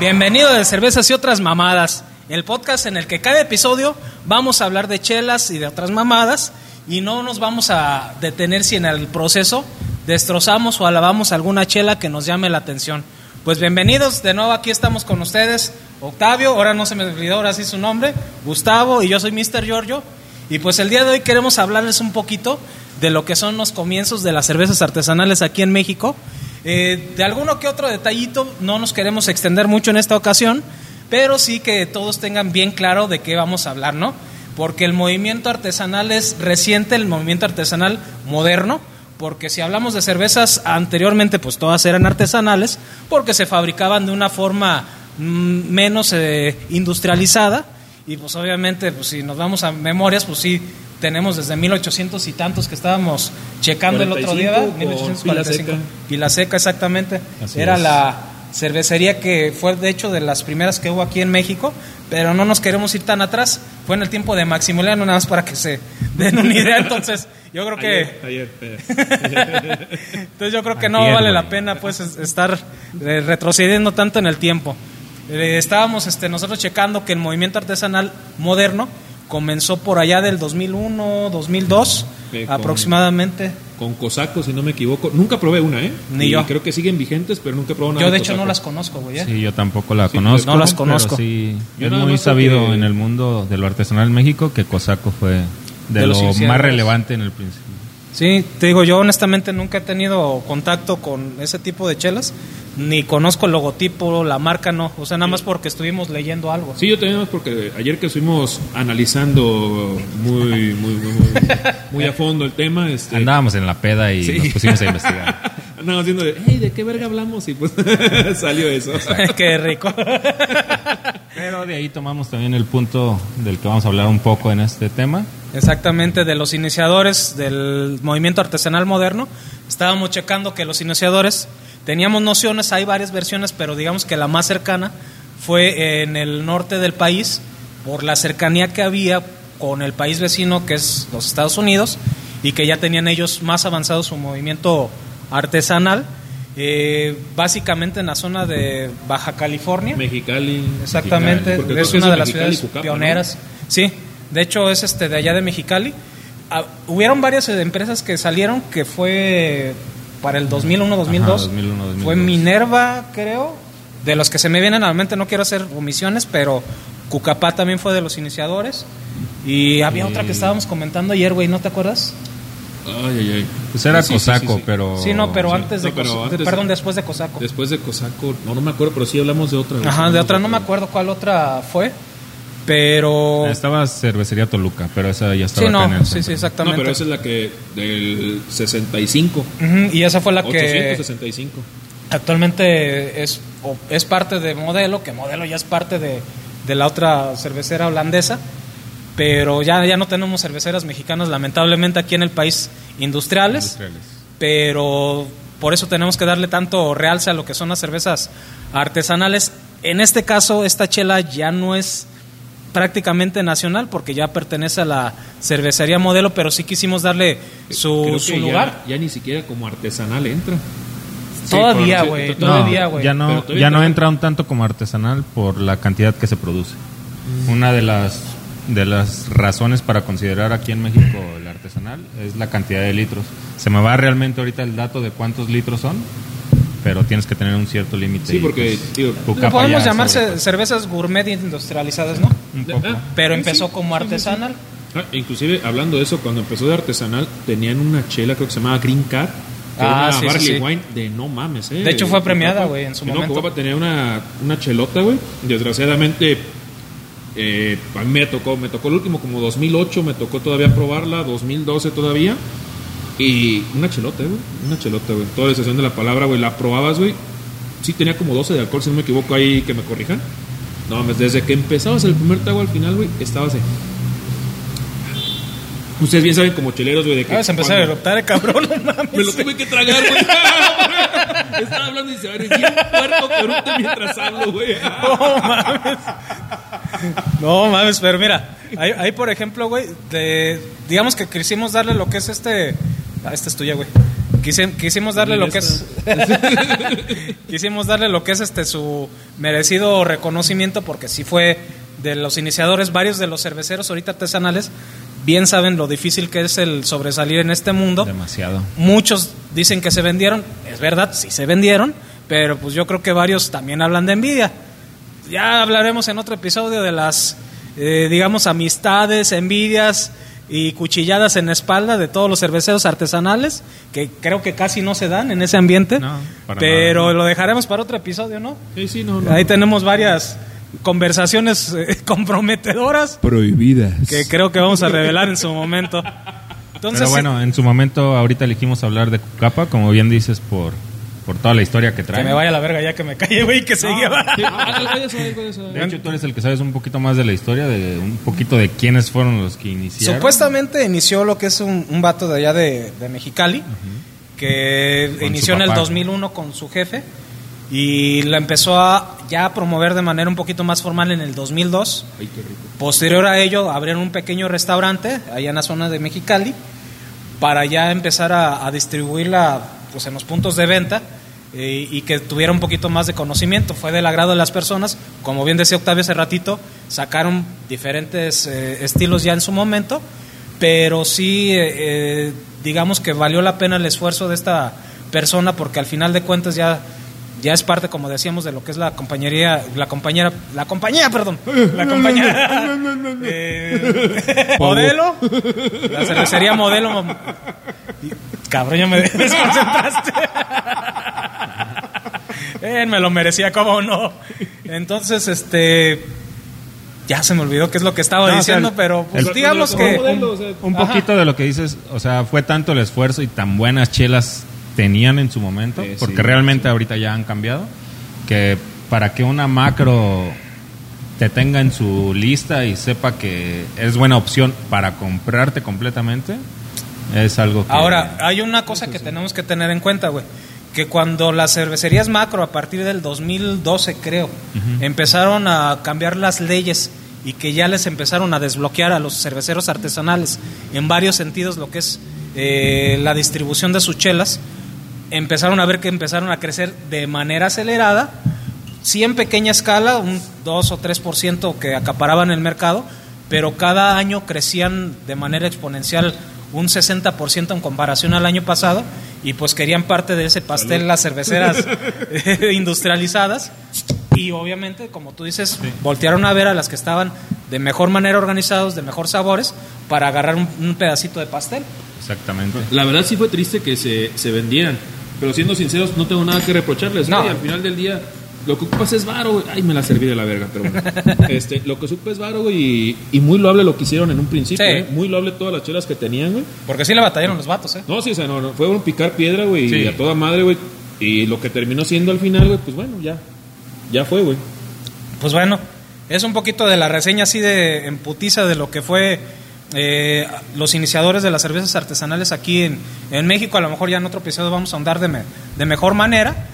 Bienvenido de Cervezas y otras mamadas, el podcast en el que cada episodio vamos a hablar de chelas y de otras mamadas y no nos vamos a detener si en el proceso destrozamos o alabamos alguna chela que nos llame la atención. Pues bienvenidos, de nuevo aquí estamos con ustedes, Octavio, ahora no se me olvidó, ahora sí su nombre, Gustavo y yo soy Mr. Giorgio. Y pues el día de hoy queremos hablarles un poquito de lo que son los comienzos de las cervezas artesanales aquí en México. Eh, de alguno que otro detallito, no nos queremos extender mucho en esta ocasión, pero sí que todos tengan bien claro de qué vamos a hablar, ¿no? Porque el movimiento artesanal es reciente, el movimiento artesanal moderno, porque si hablamos de cervezas anteriormente, pues todas eran artesanales, porque se fabricaban de una forma mm, menos eh, industrializada, y pues obviamente, pues si nos vamos a memorias, pues sí, tenemos desde 1800 y tantos que estábamos checando el otro día, 1845. Pila Seca, exactamente. Así Era es. la cervecería que fue de hecho de las primeras que hubo aquí en México, pero no nos queremos ir tan atrás. Fue en el tiempo de Maximiliano, nada más para que se den una idea. Entonces, yo creo que Ayer, entonces yo creo que no vale la pena pues es- estar eh, retrocediendo tanto en el tiempo. Eh, estábamos este, nosotros checando que el movimiento artesanal moderno comenzó por allá del 2001, 2002 Eh, con- aproximadamente. Con Cosaco, si no me equivoco. Nunca probé una, ¿eh? Ni Y yo. Creo que siguen vigentes, pero nunca probé una. Yo de hecho Cosaco. no las conozco, güey. ¿eh? Sí, yo tampoco la Sí, conozco. no las pero conozco. sí, Yo es muy sabido porque- en el mundo de lo artesanal en México que Cosaco fue de, De lo más relevante en el principio. Sí, te digo, yo honestamente nunca he tenido contacto con ese tipo de chelas, ni conozco el logotipo, la marca no, o sea, nada más porque estuvimos leyendo algo. Sí, yo también, porque ayer que estuvimos analizando muy, muy, muy, muy, muy a fondo el tema, este, Andábamos en la peda y Sí. nos pusimos a investigar. andábamos viendo de, hey, ¿de qué verga hablamos? Y pues salió eso. Qué rico. Pero de ahí tomamos también el punto del que vamos a hablar un poco en este tema. Exactamente, de los iniciadores del movimiento artesanal moderno. Estábamos checando que los iniciadores teníamos nociones, hay varias versiones, pero digamos que la más cercana fue en el norte del país, por la cercanía que había con el país vecino que es los Estados Unidos y que ya tenían ellos más avanzado su movimiento artesanal, eh, básicamente en la zona de Baja California. Mexicali. Exactamente, Mexicali, es una de las Mexicali, ciudades Cucapa, pioneras. Sí, de hecho es este de allá de Mexicali. Ah, hubieron varias eh, empresas que salieron que fue para el 2001, 2002. Ajá, 2001, 2002. Fue Minerva, creo. De los que se me vienen a la mente, no quiero hacer omisiones, pero Cucapá también fue de los iniciadores. Y había otra que estábamos comentando ayer, güey, ¿no te acuerdas? Ay, ay, ay. Pues era Sí, Cosaco, sí, sí. pero... sí, no, pero sí. antes de, No, pero Cos- de- antes- perdón, después de Cosaco. Después de Cosaco, no, no me acuerdo, pero sí hablamos de otra. Ajá, de otra no me acuerdo cuál otra fue, pero Estaba Cervecería Toluca, pero esa ya estaba Sí, acá en no, el sí, sí, centro. No, exactamente. pero esa es la que del 65. Ujú, y esa fue la que 865. actualmente es, o- es parte de Modelo, que Modelo ya es parte de, de la otra cervecera holandesa, pero ya, ya no tenemos cerveceras mexicanas lamentablemente aquí en el país industriales, Industriales. pero por eso tenemos que darle tanto realce a lo que son las cervezas artesanales. En este caso, esta chela ya no es prácticamente nacional porque ya pertenece a la cervecería modelo, pero sí quisimos darle su, Creo su ya- lugar. Ya, ni siquiera como artesanal entra. Todavía, Sí, güey, to- todavía, No, güey. ya no, todavía ya no entra- entra un tanto como artesanal por la cantidad que se produce. Una de las de las razones para considerar aquí en México el artesanal es la cantidad de litros. Se me va realmente ahorita el dato de cuántos litros son, pero tienes que tener un cierto límite. Sí, porque, pues, podemos llamar sobre- ce- cervezas gourmet industrializadas, ¿no? un poco. Ah, Pero sí, empezó sí, como sí, sí, sí. artesanal. Ah, inclusive, hablando de eso, cuando empezó de artesanal, tenían una chela, creo que se llamaba Green Card. Que Ah, era sí, una sí, barley sí. wine de no mames, eh. De hecho, fue premiada, güey, en su Y no, momento. Cucapa tenía una, una chelota, güey. Desgraciadamente, eh, a mí me tocó, me tocó el último como 2008, me tocó todavía probarla, 2012 todavía. Y una chelota, güey. Una chelota, güey. Toda la excepción de la palabra, güey. La probabas, güey. Sí tenía como 12 de alcohol, si no me equivoco, ahí que me corrijan. No mames, desde que empezabas el primer trago al final, güey, estabas de. Ustedes bien saben como cheleros, güey, de que. Ah, se empezó a eruptar el cabrón, no mames. Me lo tuve que tragar, güey. Estaba hablando y se va a ir bien puerco mientras hablo, güey. No mames. No mames, pero mira, ahí, ahí, por ejemplo, güey, de- digamos que quisimos darle lo que es este. Ah, esta es tuya, güey. quise- quisimos darle lo que es quisimos darle lo que es este su merecido reconocimiento porque sí fue de los iniciadores varios de los cerveceros ahorita artesanales bien saben lo difícil que es el sobresalir en este mundo Demasiado. Muchos dicen que se vendieron, es verdad, sí se vendieron, pero pues yo creo que varios también hablan de envidia. Ya hablaremos en otro episodio de las, eh, digamos, amistades, envidias y cuchilladas en la espalda de todos los cerveceros artesanales, que creo que casi no se dan en ese ambiente, No, pero nada. lo dejaremos para otro episodio, ¿no? Sí, sí, no, no. Ahí tenemos varias conversaciones eh, comprometedoras Prohibidas. que creo que vamos a revelar en su momento. Entonces, Pero bueno, en su momento ahorita elegimos hablar de Cucapa, como bien dices, por, por toda la historia que trae. que me vaya a la verga ya que me calle, güey, que seguía. Sí, algo de hecho, tú eres el que sabes un poquito más de la historia, de un poquito de quiénes fueron los que iniciaron. Supuestamente inició lo que es un, un vato de allá de, de Mexicali, que Con inició en el papá. 2001 con su jefe y la empezó a ya a promover de manera un poquito más formal en el 2002. Ay, qué rico. Posterior a ello, abrieron un pequeño restaurante allá en la zona de Mexicali para ya empezar a, a distribuirla pues, en los puntos de venta eh, y que tuviera un poquito más de conocimiento. Fue del agrado de las personas. Como bien decía Octavio hace ratito, sacaron diferentes eh, estilos ya en su momento, pero sí, eh, digamos que valió la pena el esfuerzo de esta persona porque al final de cuentas ya ya es parte, como decíamos, de lo que es la compañería, la compañera, la compañía, perdón, la compañía eh, modelo, la cervecería modelo. Cabrón, ya me desconcentraste. Eh, me lo merecía, cómo no. Entonces, este, ya se me olvidó qué es lo que estaba No, o sea, diciendo, pero pues, el- digamos que Un Ajá. poquito de lo que dices, o sea, fue tanto el esfuerzo y tan buenas chelas tenían en su momento, sí, porque realmente ahorita ya han cambiado, que para que una macro te tenga en su lista y sepa que es buena opción para comprarte completamente, es algo que... Ahora, hay una cosa que tenemos que tener en cuenta, güey. Que cuando las cervecerías macro, a partir del 2012, creo, empezaron a cambiar las leyes y que ya les empezaron a desbloquear a los cerveceros artesanales en varios sentidos lo que es eh, la distribución de sus chelas, empezaron a ver que empezaron a crecer de manera acelerada, sí en pequeña escala, un 2 o 3% que acaparaban el mercado, pero cada año crecían de manera exponencial un 60% en comparación al año pasado y pues querían parte de ese pastel las cerveceras industrializadas y obviamente, como tú dices, voltearon a ver a las que estaban de mejor manera organizados, de mejor sabores, para agarrar un, un pedacito de pastel. Exactamente. La verdad sí fue triste que se, se vendieran. Pero siendo sinceros, no tengo nada que reprocharles. No. al final del día, lo que ocupas es varo, güey. Ay, me la serví de la verga, pero bueno. este, lo que supe es varo, güey. Y, y muy loable lo que hicieron en un principio. Sí. ¿eh? Muy loable todas las chelas que tenían, güey. Porque sí le batallaron los vatos, ¿eh? No, sí, o sea, no, no, fue un picar piedra, güey. Sí. Y a toda madre, güey. Y lo que terminó siendo al final, güey, pues bueno, ya. Ya fue, güey. Pues bueno, es un poquito de la reseña así de emputiza de lo que fue eh, los iniciadores de las cervezas artesanales aquí en, en México. A lo mejor ya en otro episodio vamos a ahondar de, me- de mejor manera,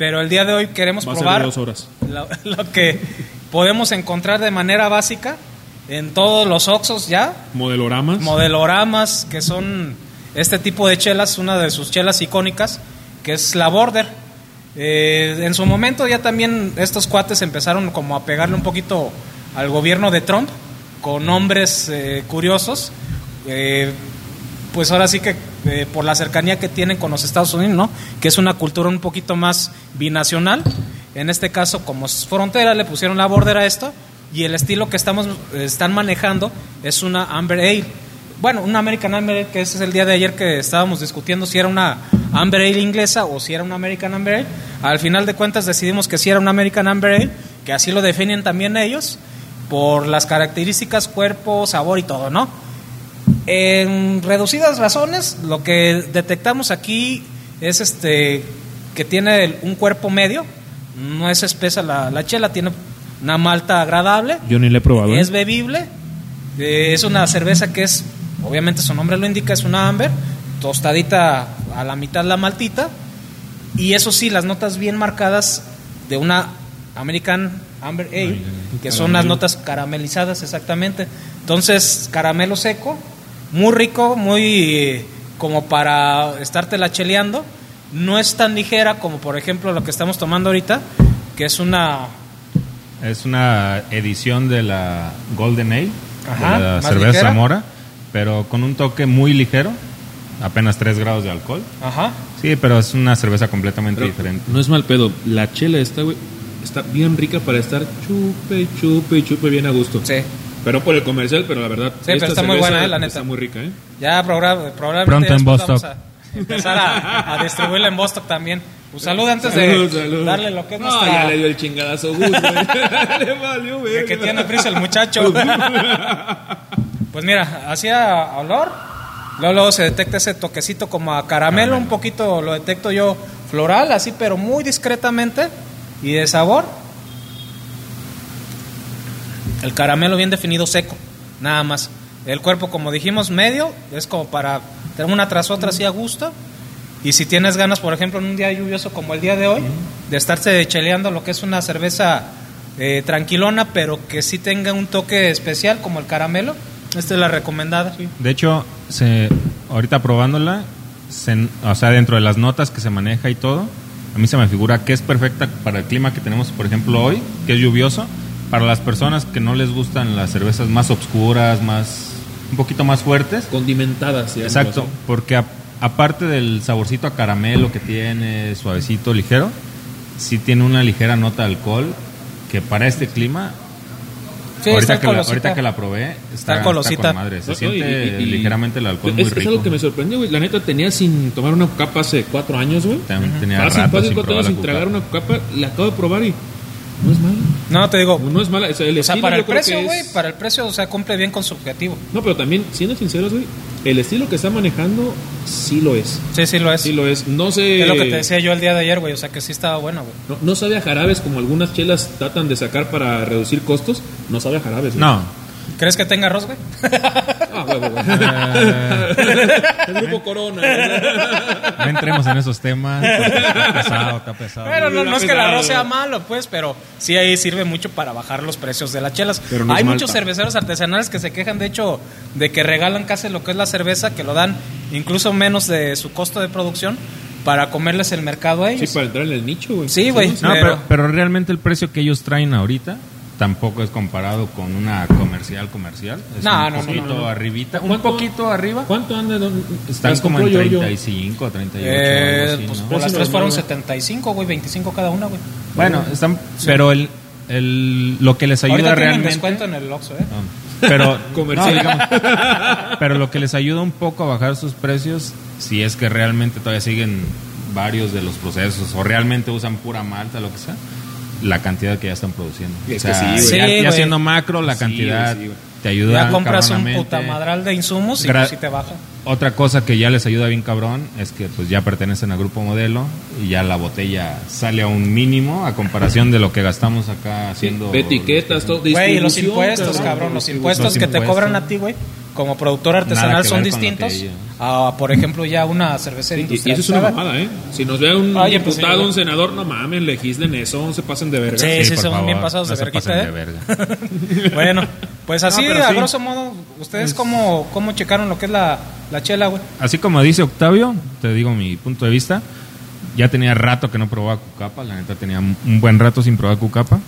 pero el día de hoy queremos Va probar de dos horas. Lo, lo que podemos encontrar de manera básica en todos los Oxos ya, Modeloramas. modeloramas que son este tipo de chelas, una de sus chelas icónicas, que es la Border. Eh, en su momento ya también estos cuates empezaron como a pegarle un poquito al gobierno de Trump con nombres eh, curiosos. Eh, pues ahora sí que eh, por la cercanía que tienen con los Estados Unidos, ¿no? Que es una cultura un poquito más binacional. En este caso, como es frontera, le pusieron la border a esto y el estilo que estamos están manejando es una Amber Ale. Bueno, una American Amber Ale, que ese es el día de ayer que estábamos discutiendo si era una Amber Ale inglesa o si era una American Amber Ale. Al final de cuentas decidimos que sí era una American Amber Ale, que así lo definen también ellos por las características, cuerpo, sabor y todo, ¿no? En reducidas razones, lo que detectamos aquí es este que tiene un cuerpo medio, no es espesa la, la chela, tiene una malta agradable, Yo ni le he probado. ¿eh? es bebible, eh, es una cerveza que es, obviamente su nombre lo indica, es una amber, tostadita a la mitad la maltita, y eso sí, las notas bien marcadas de una American Amber Ale, que son las notas caramelizadas exactamente. Entonces, caramelo seco, muy rico, muy como para estártela cheleando. No es tan ligera como, por ejemplo, lo que estamos tomando ahorita, que es una Es una edición de la Golden Ale, Ajá, de la cerveza ligera. Zamora, pero con un toque muy ligero, apenas 3 grados de alcohol. Ajá. Sí, pero es una cerveza completamente Pero diferente. No es mal pedo. La chela güey, está bien rica para estar chupe, chupe, chupe bien a gusto. Sí. Pero por el comercial, pero la verdad. pero esta está muy buena, eh, la neta. Está muy rica, ¿eh? Ya progra- probablemente Pronto en vamos Bostock. a empezar a, a distribuirla en Bostock también. Un saludo antes Salud, de salud. darle lo que es No, nuestra- ya le dio el chingadazo Gus, le valió, que, güey. que tiene prisa el muchacho. pues mira, hacía olor. Luego, luego se detecta ese toquecito como a caramelo, un poquito lo detecto yo floral, así, pero muy discretamente. Y de sabor, el caramelo bien definido seco, nada más. El cuerpo, como dijimos, medio, es como para tener una tras otra así a gusto. Y si tienes ganas, por ejemplo, en un día lluvioso como el día de hoy, de estarse cheleando lo que es una cerveza eh, tranquilona, pero que sí tenga un toque especial como el caramelo, esta es la recomendada. De hecho, se, ahorita probándola, se- o sea, dentro de las notas que se maneja y todo, a mí se me figura que es perfecta para el clima que tenemos, por ejemplo, hoy, que es lluvioso. Para las personas que no les gustan las cervezas más obscuras, más un poquito más fuertes. Condimentadas, digamos, Exacto, así. porque a- aparte del saborcito a caramelo que tiene, suavecito, ligero, sí tiene una ligera nota de alcohol que para este clima, Sí, ahorita, está que la, ahorita que la probé, está, Está colosita. con madre. Se No, siente y- y- ligeramente el alcohol es, muy es rico. algo que me sorprendió, güey. La neta tenía sin tomar una capa hace cuatro años, güey. También tenía Fácil, rato fácil, sin cuatro años sin tragar una capa. La acabo de probar y no es mala. No, te digo, No es mala. O sea, el o sea, estilo para el precio, güey, es- para el precio, o sea, cumple bien con su objetivo. No, pero también, siendo sinceros, güey, el estilo que está manejando sí lo es. Sí, sí lo es. Sí lo es. No sé. Es lo que te decía yo el día de ayer, güey, o sea, que sí estaba bueno, güey. No, no sabe a jarabes como algunas chelas tratan de sacar para reducir costos. No sabe a jarabes. güey. No, ¿Crees que tenga arroz, güey? Ah, huevo, güey. el grupo Corona. no entremos en esos temas. Está pesado, está pesado. Bueno, no, no es que el arroz sea malo, pues, pero sí ahí sirve mucho para bajar los precios de las chelas. Pero no Hay malta. muchos cerveceros artesanales que se quejan, de hecho, de que regalan casi lo que es la cerveza, que lo dan incluso menos de su costo de producción para comerles el mercado a Sí, ellos. para entrar en el nicho, güey. Sí, güey. No, pero- pero, pero realmente el precio que ellos traen ahorita tampoco es comparado con una comercial comercial. Es No, un no, no, poquito no, no. arribita, un ¿Cuánto- poquito arriba. ¿Cuánto anda? don- Están como en Giorgio? 35, 38, Eh, algo así, pues ¿no? por las tres fueron normal, 75, güey, 25 cada una, güey. Bueno, están, pero el, el, lo que les ayuda Ahorita realmente... descuento en el Oxxo, ¿eh? No, pero, Comercial. no, digamos, pero lo que les ayuda un poco a bajar sus precios, si es que realmente todavía siguen varios de los procesos o realmente usan pura malta, lo que sea, la cantidad que ya están produciendo. Es o sea, que sí, ya, ya güey. siendo macro, la Sí, cantidad güey, sí, güey. Te ayuda. Ya compras un putamadral de insumos y Gra- pues sí te baja. Otra cosa que ya les ayuda bien cabrón es que pues ya pertenecen al grupo modelo y ya la botella sale a un mínimo a comparación de lo que gastamos acá haciendo De etiquetas, todo. Güey, los impuestos, cabrón, los impuestos Los que te cobran a ti, güey, como productor artesanal son distintos a, por ejemplo, ya una cervecera Y, y eso industrial. es una mamada, ¿eh? Si nos ve un Oye, pues, diputado, sí, un senador, no mamen, legislen eso, se pasen de verga. Sí, sí, por son favor, bien pasados no de se verguita, pasen ¿eh? de verga. bueno, pues así, No, a sí. grosso modo, ¿ustedes cómo, cómo checaron lo que es la, la chela, güey? Así como dice Octavio, te digo mi punto de vista. Ya tenía rato que no probaba Cucapa, la neta tenía un buen rato sin probar Cucapa.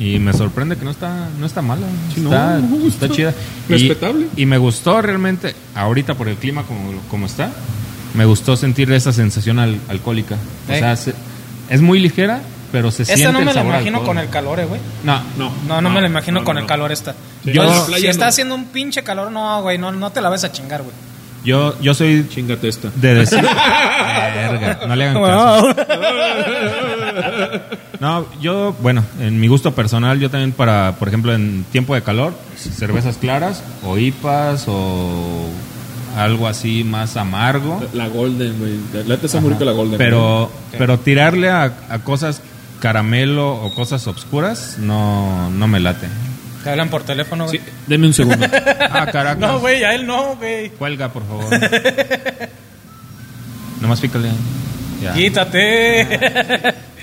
Y me sorprende que no está, no está mala. Sí, está, no, está está chida. Y- respetable. Y, me gustó realmente, ahorita por el clima como, como está, me gustó sentir esa sensación al- alcohólica. O Eh. sea, se- es muy ligera, pero se siente Esta no el me la imagino alcohol. con el calor, eh, güey. No, No, No, no, me la imagino no, con no, el no. calor esta. Sí, Yo- si está no. haciendo un pinche calor, no, güey, no, no te la vas a chingar, güey. yo, yo soy Chingate esta. de decir... Verga, no le hagan caso. No, yo, bueno, en mi gusto personal, yo también para, por ejemplo, en tiempo de calor, cervezas claras o IPAs o algo así más amargo. La Golden, güey. La neta está muy rica la Golden. Pero, pero tirarle a, a cosas caramelo o cosas obscuras no, no me late. Te hablan por teléfono, güey. Sí, deme un segundo. Ah, Caracas. No, güey, a él no, güey. Cuelga, por favor. Nomás pícale. Ya. Quítate.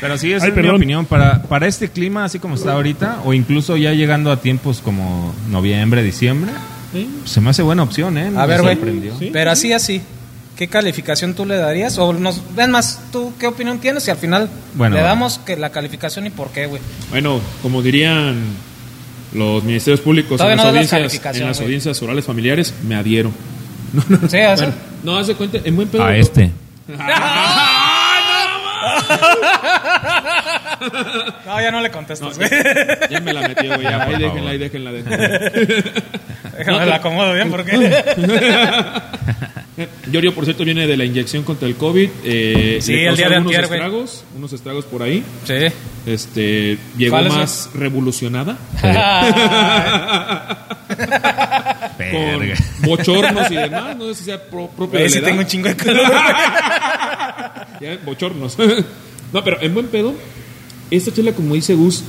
Pero sí, esa Ay, es mi perdón. opinión. Para, para este clima, así como está ahorita, o incluso ya llegando a tiempos como noviembre, diciembre, ¿Sí? se me hace buena opción, ¿eh? A Me ver, güey. Sí. Pero así, así. ¿Qué calificación tú le darías? O nos, ven más, ¿tú qué opinión tienes? Y al final Bueno. le damos que la calificación y por qué, güey. Bueno, como dirían los ministerios públicos en las, no audiencias, en las audiencias orales familiares, me adhiero. No, no, Sí, bueno, no, haz de cuenta, en buen pedo. A este. No, ya no le No, contestas, güey. ya, ya me la metió, güey. Ya, ahí déjenla, ahí déjenla, déjenla. Déjame la acomodo bien porque... Yorio, por cierto, viene de la inyección contra el COVID. Eh, Sí, le el día de antier, güey. estragos, unos estragos por ahí. Sí. Este, llegó ¿Cuáles, más revolucionada. con bochornos y demás. No sé si sea pro- propio de la edad. tengo un chingo de calor. Ya, bochornos. no, pero en buen pedo, esta chela, como dice Gus,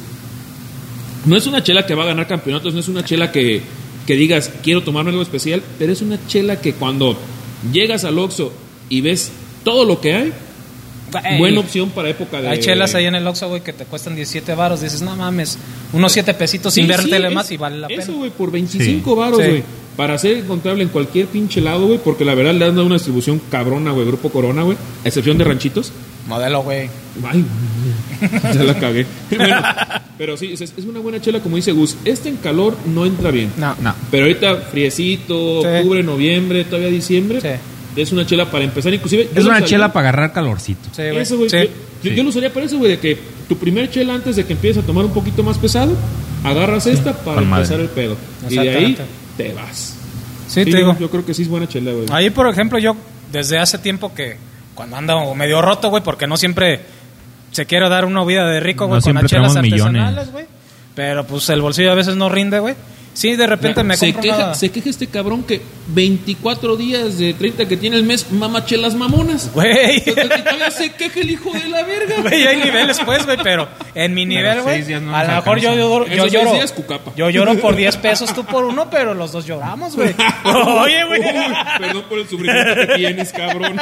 no es una chela que va a ganar campeonatos, no es una chela que, que digas, quiero tomarme algo especial, pero es una chela que cuando llegas al Oxxo y ves todo lo que hay, buena opción para época de... Hay chelas ahí en el Oxxo, güey, que te cuestan 17 varos. Dices, no mames, unos 7 pesitos, Sí, inviértele sí, más y vale la Eso, pena. güey, por 25 Sí. varos, Sí. güey. Para ser encontrable en cualquier pinche lado, güey, porque la verdad le han dado una distribución cabrona, güey, Grupo Corona, güey, a excepción de ranchitos. Modelo, güey. Ay, ya la cagué. Bueno, pero sí, es, es una buena chela, como dice Gus. Este en calor no entra bien. No. No. Pero ahorita, friecito, Sí. octubre, noviembre, todavía diciembre, Sí. es una chela para empezar. Inclusive, yo Es una chela para agarrar calorcito. Sí, güey. Eso, güey. Sí. Yo, yo- yo lo usaría para eso, güey, de que tu primer chela antes de que empieces a tomar un poquito más pesado, agarras esta para con madre. empezar el pedo. Y de ahí te vas. Sí, te yo- digo. Yo, creo que sí es buena chela, güey. Ahí, por ejemplo, yo desde hace tiempo que cuando ando medio roto, güey, porque no siempre se quiere dar una vida de rico, No güey, con las siempre chelas tenemos millones. artesanales, güey. Pero pues el bolsillo a veces no rinde, güey. Sí, de repente me se, queja, se queja este cabrón que 24 días de 30 que tiene el mes, mamachelas mamonas. Güey. Se queja el hijo de la verga. Güey, hay niveles, pues, güey, pero en mi nivel, güey, no a lo mejor yo, yo seis lloro. días. Yo lloro por 10 pesos, tú por uno, pero los dos lloramos, güey. Oye, güey. Perdón por el sufrimiento que tienes, cabrón.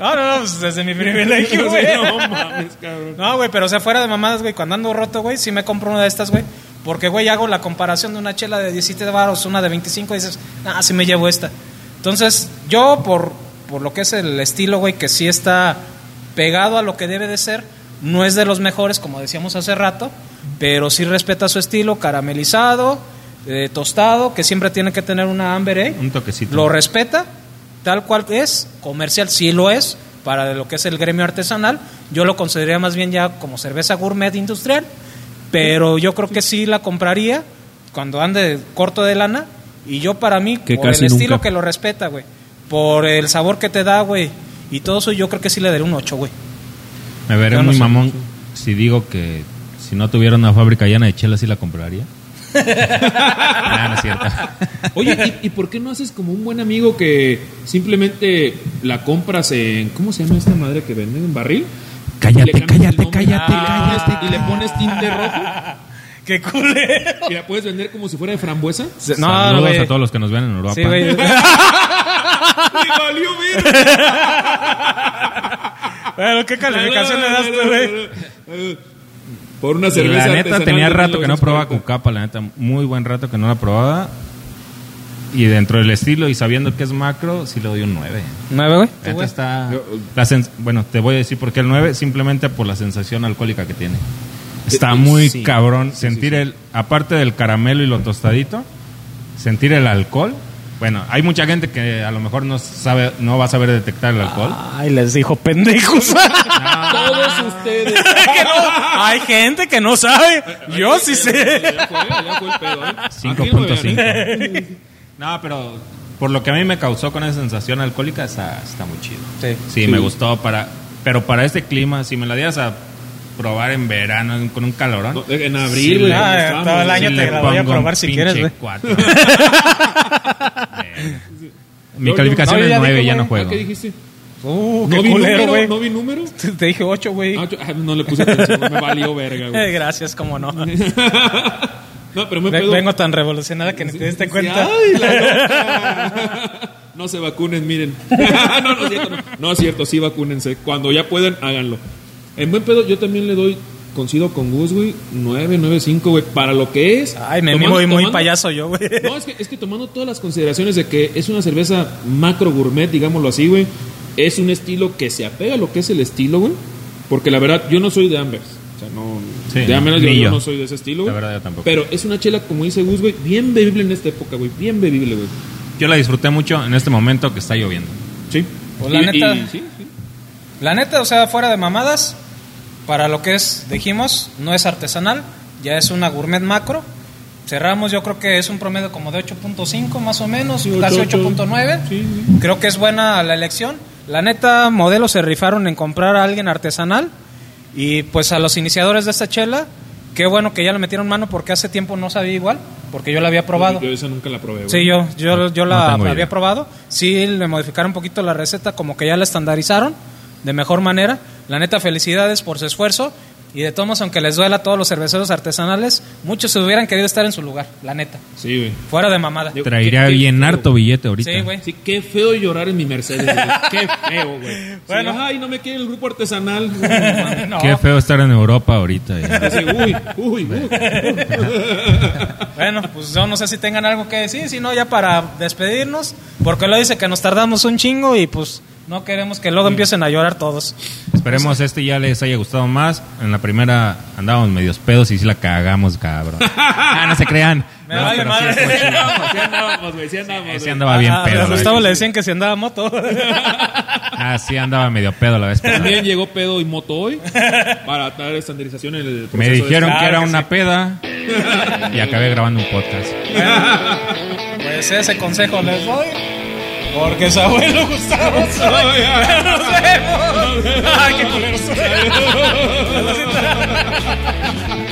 No, no, no, pues desde mi privilegio, güey. no mames, cabrón. No, güey, pero o sea, fuera de mamadas, güey, cuando ando roto, güey, sí me compro una de estas, güey. Porque, güey, hago la comparación de una chela de 17 baros, una de 25, y dices, ah, sí me llevo esta. Entonces, yo, por, por lo que es el estilo, güey, que sí está pegado a lo que debe de ser, no es de los mejores, como decíamos hace rato, pero sí respeta su estilo, caramelizado, eh, tostado, que siempre tiene que tener una amber, ¿eh? Un toquecito. Lo respeta, tal cual es, comercial sí lo es, para lo que es el gremio artesanal. Yo lo consideraría más bien ya como cerveza gourmet industrial, pero yo creo que sí la compraría cuando ande corto de lana. Y yo para mí, Que por el estilo nunca. que lo respeta, güey, por el sabor que te da, güey, y todo eso, yo creo que sí le daría un 8, güey. Me veré Yo no muy sé. mamón si digo que si no tuviera una fábrica llena de chelas, sí la compraría. Ah, no es cierto. Oye, ¿y, y por qué no haces como un buen amigo que simplemente la compras en. ¿Cómo se llama esta madre que venden? ¿En barril? Cállate, cállate, cállate, y le pones- cállate. Y le pones tinte rojo ¡Qué culero! y la puedes vender como si fuera de frambuesa. No, Saludos güey. a todos los que nos ven en Europa. Sí, güey. ¡Me valió Bueno, ¿qué calificación le das tú, güey? Por una cerveza. la neta tenía rato que no probaba 1940. Cucapa, la neta, muy buen rato que no la probaba. Y dentro del estilo y sabiendo que es macro, sí le doy un 9. ¿Nueve, güey? La neta está la sens- bueno, te voy a decir por qué el 9, simplemente por la sensación alcohólica que tiene. Está Eh, muy sí. cabrón Sí, sentir sí, sí. el aparte del caramelo y lo tostadito, sentir el alcohol. Bueno, hay mucha gente que a lo mejor no sabe no va a saber detectar el alcohol. Ay, les dijo pendejos. Todos ustedes. Que no, hay gente que no sabe. Yo sí sé. Ya fue, ya fue el pedo, ¿eh? Aquí no me vean, 5.5. No, pero por lo que a mí me causó con esa sensación alcohólica está, está muy chido. Sí. Sí, me gustó para pero para este clima, si me la dieras a probar en verano en- con un calorón. No, En abril, Sí, Ah, estábamos, todo el año sí, te la voy a probar si quieres, güey. cuatro. Mi Yo- calificación yo- no, es ya 9, dije, ya no güey. ¿Ah, juego. ¿Qué dijiste? Uh, ¿No qué vi culero, número? güey. ¿No vi número? Te dije 8, güey. Ah, ah, no le puse atención, me valió verga, güey. Gracias, cómo no. No, pero Ve- pedo. Vengo tan revolucionada que ni te diste cuenta. ay, la. No se vacunen, miren. no, no es cierto. No, no es cierto, sí vacúnense. Cuando ya puedan, háganlo. En buen pedo, yo también le doy, coincido con Gus, güey, 9, 9, 5, güey, para lo que es. Ay, me Tomando- muy, muy tomando- payaso yo, güey. No, es que, es que tomando todas las consideraciones de que es una cerveza macro gourmet, digámoslo así, güey. Es un estilo que se apega a lo que es el estilo, güey. Porque la verdad, yo no soy de Ambers. O sea, no. Sí, de Ambers ni yo, yo no soy de ese estilo, La verdad, yo tampoco. Pero es una chela, como dice Gus, güey, bien bebible en esta época, güey. Bien bebible, güey. Yo la disfruté mucho en este momento que está lloviendo. Sí. Pues la Y- neta- y- sí, sí. La neta, o sea, fuera de mamadas, para lo que es, dijimos, no es artesanal, ya es una gourmet macro. Cerramos, yo creo que es un promedio como de 8.5 más o menos, Sí, casi ocho, ocho. 8.9. Sí, sí. Creo que es buena la elección. La neta, modelos se rifaron en comprar a alguien artesanal y pues a los iniciadores de esta chela, qué bueno que ya le metieron mano porque hace tiempo no sabía igual, porque yo la había probado. Yo esa nunca la probé, güey. Sí, yo, yo, yo No la tengo había probado. Sí, le modificaron un poquito la receta, como que ya la estandarizaron de mejor manera. La neta, felicidades por su esfuerzo. Y de todos modos, aunque les duela a todos los cerveceros artesanales, muchos se hubieran querido estar en su lugar, la neta. Sí, güey. Fuera de mamada. Yo- Traería qué- qué bien feo. harto billete ahorita. Sí, güey. Sí, qué feo llorar en mi Mercedes, güey. Qué feo, güey. Sí, Bueno. ay, no me quiere el grupo artesanal. Uy, no. Qué feo estar en Europa ahorita. Así, uy, uy, uy. Bueno, pues yo no sé si tengan algo que decir, si no, ya para despedirnos, porque lo dice que nos tardamos un chingo y pues no queremos que luego empiecen a llorar todos. Esperemos este ya les haya gustado más. En la primera andábamos medios pedos y sí la cagamos, cabrón. ah, no se crean. Me No, vale pero madre. sí. Sí andábamos, güey, sí andábamos. Sí güey. andaba bien Ah, pedo. a Gustavo le decían que si andaba moto. Ah, sí andaba medio pedo la vez. También llegó pedo y moto hoy para dar estandarización en el Me proceso de- dijeron que era una peda y acabé grabando un podcast. Pues ese consejo les doy. Porque su abuelo Gustavo Nos vemos. Ay, qué culero.